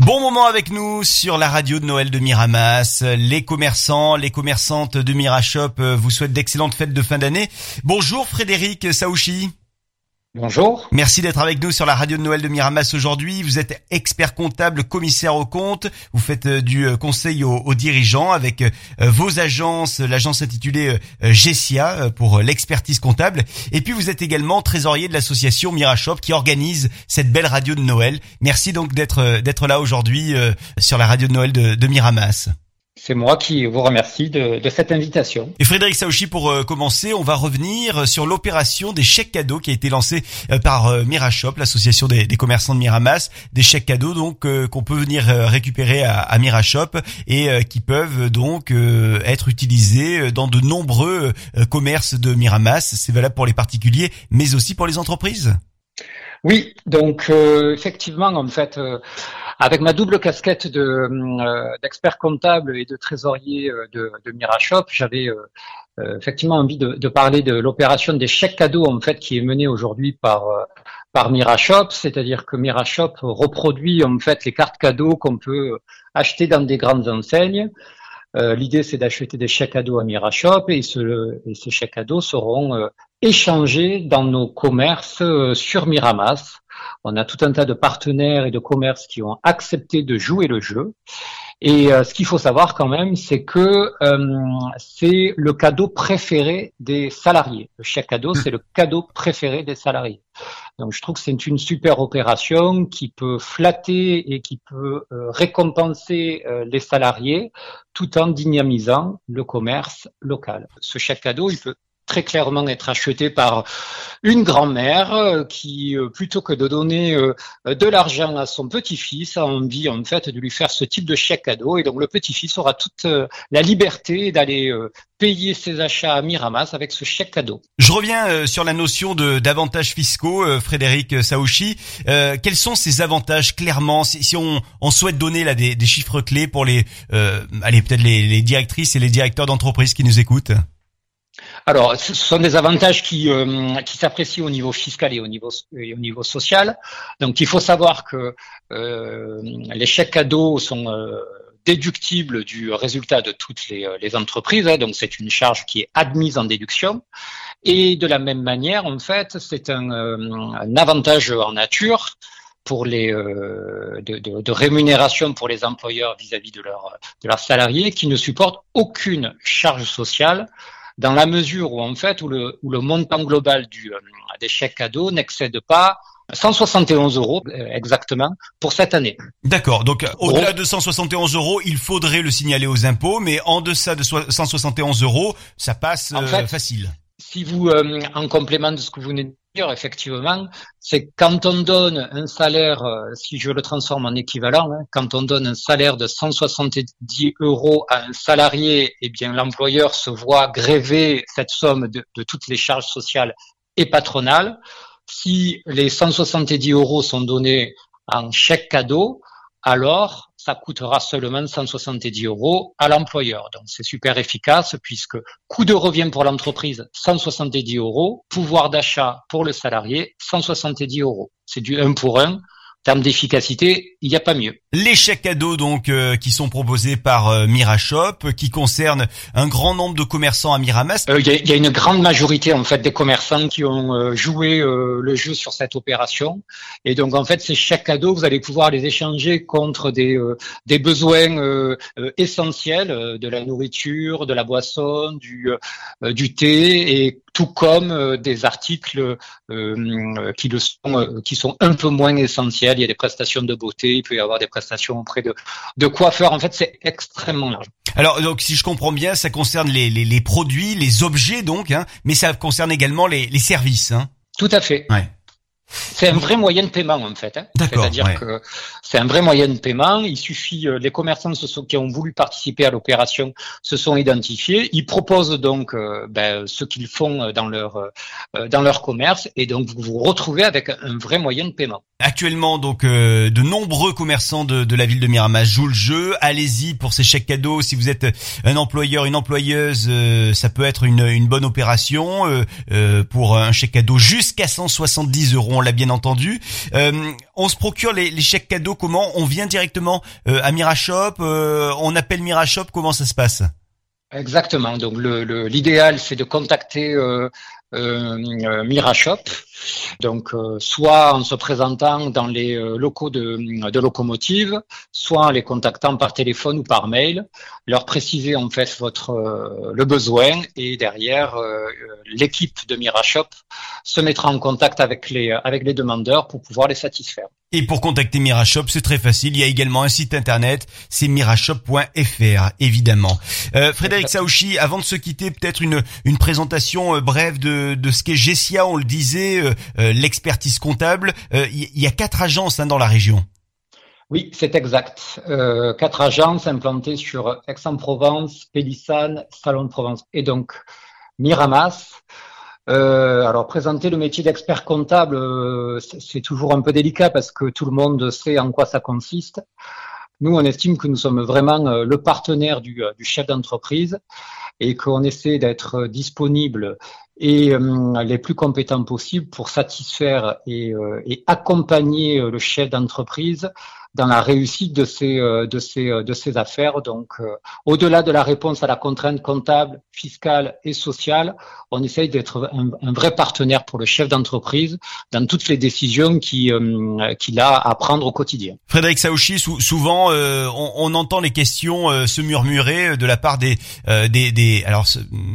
Bon moment avec nous sur la radio de Noël de Miramas. Les commerçants, les commerçantes de Mirashop euh, vous souhaitent d'excellentes fêtes de fin d'année. Bonjour Frédéric Saouchi. Bonjour. Merci d'être avec nous sur la radio de Noël de Miramas aujourd'hui. Vous êtes expert comptable, commissaire aux comptes. Vous faites euh, du euh, conseil aux, dirigeants avec euh, vos agences, l'agence intitulée Gessia pour l'expertise comptable. Et puis vous êtes également trésorier de l'association Mirashop qui organise cette belle radio de Noël. Merci donc d'être d'être là aujourd'hui sur la radio de Noël de Miramas. C'est moi qui vous remercie de, cette invitation. Et Frédéric Saouchi, pour euh, commencer, on va revenir sur l'opération des chèques cadeaux qui a été lancée euh, par euh, Mirashop, l'association des, commerçants de Miramas. Des chèques cadeaux donc qu'on peut venir récupérer à, à Mirashop et qui peuvent donc être utilisés dans de nombreux commerces de Miramas. C'est valable pour les particuliers, mais aussi pour les entreprises. Oui, donc effectivement, en fait avec ma double casquette de euh, d'expert comptable et de trésorier euh, de, de Mirashop, j'avais euh, effectivement envie de, de parler de l'opération des chèques cadeaux en fait qui est menée aujourd'hui par par Mirashop, c'est-à-dire que Mirashop reproduit en fait les cartes cadeaux qu'on peut acheter dans des grandes enseignes. L'idée, c'est d'acheter des chèques cadeaux à Mirashop et, et ces chèques cadeaux seront échangés dans nos commerces sur Miramas. On a tout un tas de partenaires et de commerces qui ont accepté de jouer le jeu. Et euh, ce qu'il faut savoir quand même, c'est que euh, c'est le cadeau préféré des salariés. Le chèque cadeau, c'est le cadeau préféré des salariés. Donc je trouve que c'est une super opération qui peut flatter et qui peut euh, récompenser les salariés tout en dynamisant le commerce local. Ce chèque cadeau, il peut très clairement être acheté par une grand-mère euh, qui, euh, plutôt que de donner euh, de l'argent à son petit-fils, a envie en fait de lui faire ce type de chèque cadeau. Et donc le petit-fils aura toute la liberté d'aller payer ses achats à Miramas avec ce chèque cadeau. Je reviens sur la notion de d'avantages fiscaux, Frédéric Saouchi. quels sont ces avantages clairement si, on, on, souhaite donner là des, des, chiffres clés pour les, allez peut-être les, les directrices et les directeurs d'entreprise qui nous écoutent? Alors, ce sont des avantages qui, euh, qui s'apprécient au niveau fiscal et au niveau, au niveau social. Donc, il faut savoir que euh, les chèques cadeaux sont euh, déductibles du résultat de toutes les, entreprises. Hein. donc, c'est une charge qui est admise en déduction. Et de la même manière, en fait, c'est un, avantage en nature pour les de, rémunération pour les employeurs vis-à-vis de, leur, de leurs salariés qui ne supportent aucune charge sociale dans la mesure où en fait où le, où le montant global du, euh, des chèques cadeaux n'excède pas 171 euros euh, exactement pour cette année. D'accord. Donc au-delà de 171 euros, il faudrait le signaler aux impôts, mais en deçà de 171 euros, ça passe euh, facile. Si vous, en complément de ce que vous venez de effectivement, c'est quand on donne un salaire, euh, si je le transforme en équivalent, hein, quand on donne un salaire de 170 euros à un salarié, eh bien l'employeur se voit gréver cette somme de, de toutes les charges sociales et patronales. Si les 170 euros sont donnés en chèque cadeau, alors ça coûtera seulement 170 euros à l'employeur. Donc c'est super efficace puisque coût de revient pour l'entreprise 170 euros, pouvoir d'achat pour le salarié 170 euros. C'est du 1 pour 1 termes d'efficacité, il n'y a pas mieux. Les chèques cadeaux donc euh, qui sont proposés par euh, Mirashop, qui concernent un grand nombre de commerçants à Miramas. Euh, il y, a, une grande majorité en fait des commerçants qui ont joué le jeu sur cette opération, et donc en fait ces chèques cadeaux, vous allez pouvoir les échanger contre des besoins essentiels de la nourriture, de la boisson, du thé et tout comme euh, des articles euh, qui, sont, euh, qui sont un peu moins essentiels. Il y a des prestations de beauté, il peut y avoir des prestations auprès de, de coiffeurs. En fait, c'est extrêmement large. Alors, donc, si je comprends bien, ça concerne les, les, les produits, les objets, donc, hein, mais ça concerne également les, les services. Hein. Tout à fait. Ouais. C'est un vrai moyen de paiement en fait. Hein. C'est-à-dire que c'est un vrai moyen de paiement. Il suffit, euh, les commerçants qui ont voulu participer à l'opération se sont identifiés. Ils proposent donc euh, ben, ce qu'ils font euh, dans leur dans leur commerce et donc vous vous retrouvez avec un vrai moyen de paiement. Actuellement, donc, de nombreux commerçants de, de, la ville de Miramas jouent le jeu. Allez-y pour ces chèques cadeaux. Si vous êtes un employeur, une employeuse, ça peut être une, une bonne opération pour un chèque cadeau jusqu'à 170 euros on l'a bien entendu. on se procure les, chèques cadeaux comment On vient directement à Mirashop, on appelle Mirashop, comment ça se passe? Exactement. Donc l'idéal, c'est de contacter euh, euh, Mirashop donc, euh, soit en se présentant dans les euh, locaux de, de, locomotive, soit en les contactant par téléphone ou par mail, leur préciser en fait votre euh, le besoin et derrière l'équipe de Mirashop se mettra en contact avec les avec les demandeurs pour pouvoir les satisfaire. Et pour contacter Mirashop, c'est très facile. Il y a également un site internet, c'est mirashop.fr, évidemment. Euh, Frédéric Saouchi, avant de se quitter, peut-être une, une présentation brève de, de ce qu'est Gessia. On le disait, euh, euh, l'expertise comptable. Il euh, y, a quatre agences hein, dans la région. Oui, c'est exact. quatre agences implantées sur Aix-en-Provence, Pélissane, Salon de Provence et donc Miramas. Alors présenter le métier d'expert comptable, c'est toujours un peu délicat parce que tout le monde sait en quoi ça consiste. Nous, on estime que nous sommes vraiment le partenaire du, du chef d'entreprise et qu'on essaie d'être disponible et euh, les plus compétents possibles pour satisfaire et, euh, et accompagner euh, le chef d'entreprise dans la réussite de ces euh, de ces euh, de ces affaires. Donc, euh, au-delà de la réponse à la contrainte comptable, fiscale et sociale, on essaye d'être un, vrai partenaire pour le chef d'entreprise dans toutes les décisions qu'il a à prendre au quotidien. Frédéric Saouchi, souvent on, on, entend les questions se murmurer de la part des des, des alors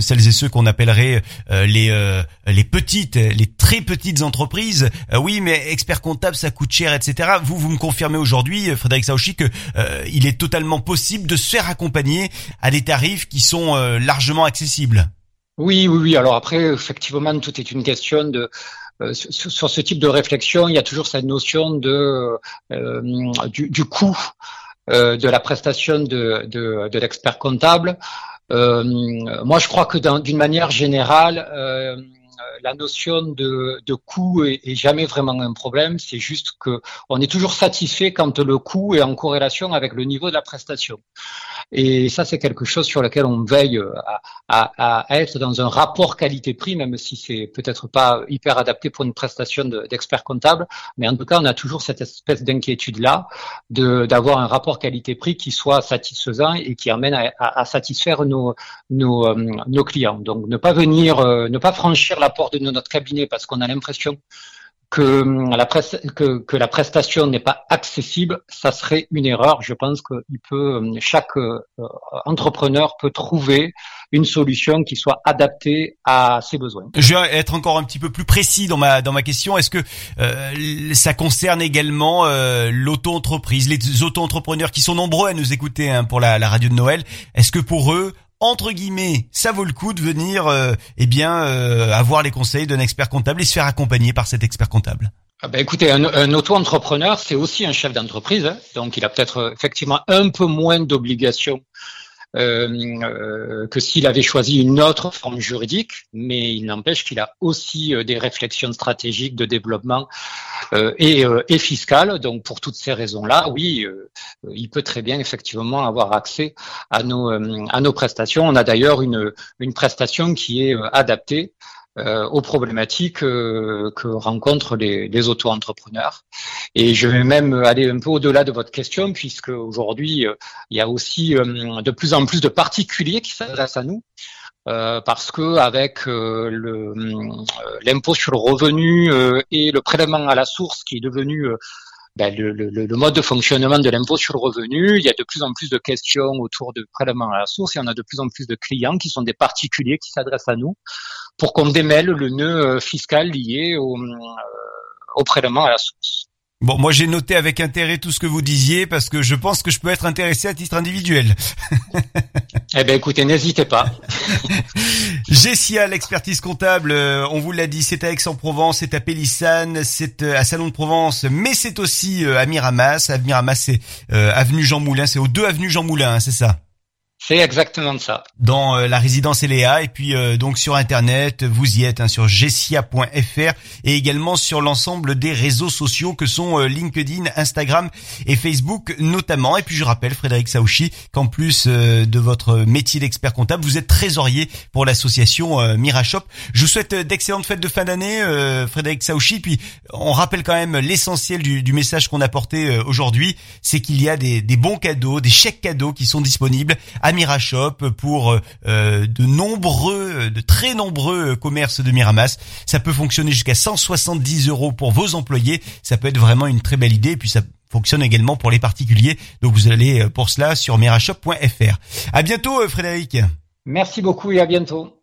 celles et ceux qu'on appellerait les les petites, les très petites entreprises. oui, mais expert comptable ça coûte cher, etc. Vous vous me confirmez aujourd'hui aujourd'hui, Frédéric Saouchi, que euh, il est totalement possible de se faire accompagner à des tarifs qui sont euh, largement accessibles. Oui, oui, oui. Alors après, effectivement, tout est une question de euh, sur, ce type de réflexion, il y a toujours cette notion de du, coût de la prestation de, de l'expert comptable. moi, je crois que d'une manière générale, la notion de, coût est, jamais vraiment un problème. C'est juste que on est toujours satisfait quand le coût est en corrélation avec le niveau de la prestation. Et ça, c'est quelque chose sur lequel on veille à, à, être dans un rapport qualité-prix, même si c'est peut-être pas hyper adapté pour une prestation d'expert comptable. Mais en tout cas, on a toujours cette espèce d'inquiétude-là d'avoir un rapport qualité-prix qui soit satisfaisant et qui amène à, satisfaire nos, euh, nos, clients. Donc, ne pas venir, euh, ne pas franchir la porte de notre cabinet parce qu'on a l'impression que hum, la, que, que la prestation n'est pas accessible, ça serait une erreur. Je pense que il peut, hum, chaque euh, entrepreneur peut trouver une solution qui soit adaptée à ses besoins. Je vais être encore un petit peu plus précis dans ma dans ma question. Est-ce que euh, ça concerne également euh, l'auto-entreprise, les auto-entrepreneurs qui sont nombreux à nous écouter hein, pour la, la radio de Noël? Est-ce que pour eux entre guillemets, ça vaut le coup de venir, euh, eh bien, euh, avoir les conseils d'un expert comptable et se faire accompagner par cet expert comptable. Ah ben écoutez, un, auto-entrepreneur, c'est aussi un chef d'entreprise, hein. donc il a peut-être euh, effectivement un peu moins d'obligations euh, que s'il avait choisi une autre forme juridique, mais il n'empêche qu'il a aussi des réflexions stratégiques de développement et, et fiscales. Donc pour toutes ces raisons-là, oui, il peut très bien effectivement avoir accès à nos, à nos prestations. On a d'ailleurs une, une prestation qui est adaptée euh, aux problématiques euh, que rencontrent les, les auto-entrepreneurs. Et je vais même aller un peu au-delà de votre question, puisque aujourd'hui, euh, il y a aussi de plus en plus de particuliers qui s'adressent à nous. Parce que avec le l'impôt sur le revenu et le prélèvement à la source qui est devenu ben, le, le, le, mode de fonctionnement de l'impôt sur le revenu, il y a de plus en plus de questions autour de prélèvement à la source, y en a de plus en plus de clients qui sont des particuliers qui s'adressent à nous pour qu'on démêle le nœud euh, fiscal lié au, euh, au prélèvement à la source. Bon, moi j'ai noté avec intérêt tout ce que vous disiez parce que je pense que je peux être intéressé à titre individuel. eh ben écoutez, n'hésitez pas. Gessia, l'expertise comptable, euh, on vous l'a dit, c'est à Aix-en-Provence, c'est à Pélissane, c'est à Salon de Provence, mais c'est aussi à Miramas. À Miramas, c'est avenue Jean Moulin, c'est aux deux avenues Jean Moulin, hein, c'est ça? C'est exactement ça. Dans euh, la résidence Eléa et puis euh, donc sur internet, vous y êtes hein, sur gessia.fr et également sur l'ensemble des réseaux sociaux que sont euh, LinkedIn, Instagram et Facebook notamment. Et puis je rappelle Frédéric Saouchi qu'en plus de votre métier d'expert comptable, vous êtes trésorier pour l'association Mirashop. Je vous souhaite d'excellentes fêtes de fin d'année Frédéric Saouchi puis on rappelle quand même l'essentiel du, du, message qu'on a porté aujourd'hui, c'est qu'il y a des, des bons cadeaux, des chèques cadeaux qui sont disponibles à Mirashop pour euh, de nombreux, de très nombreux commerces de Miramas. Ça peut fonctionner jusqu'à 170 euros pour vos employés. Ça peut être vraiment une très belle idée. Et puis ça fonctionne également pour les particuliers. Donc vous allez euh, pour cela sur mirashop.fr. À bientôt, euh, Frédéric. Merci beaucoup et à bientôt.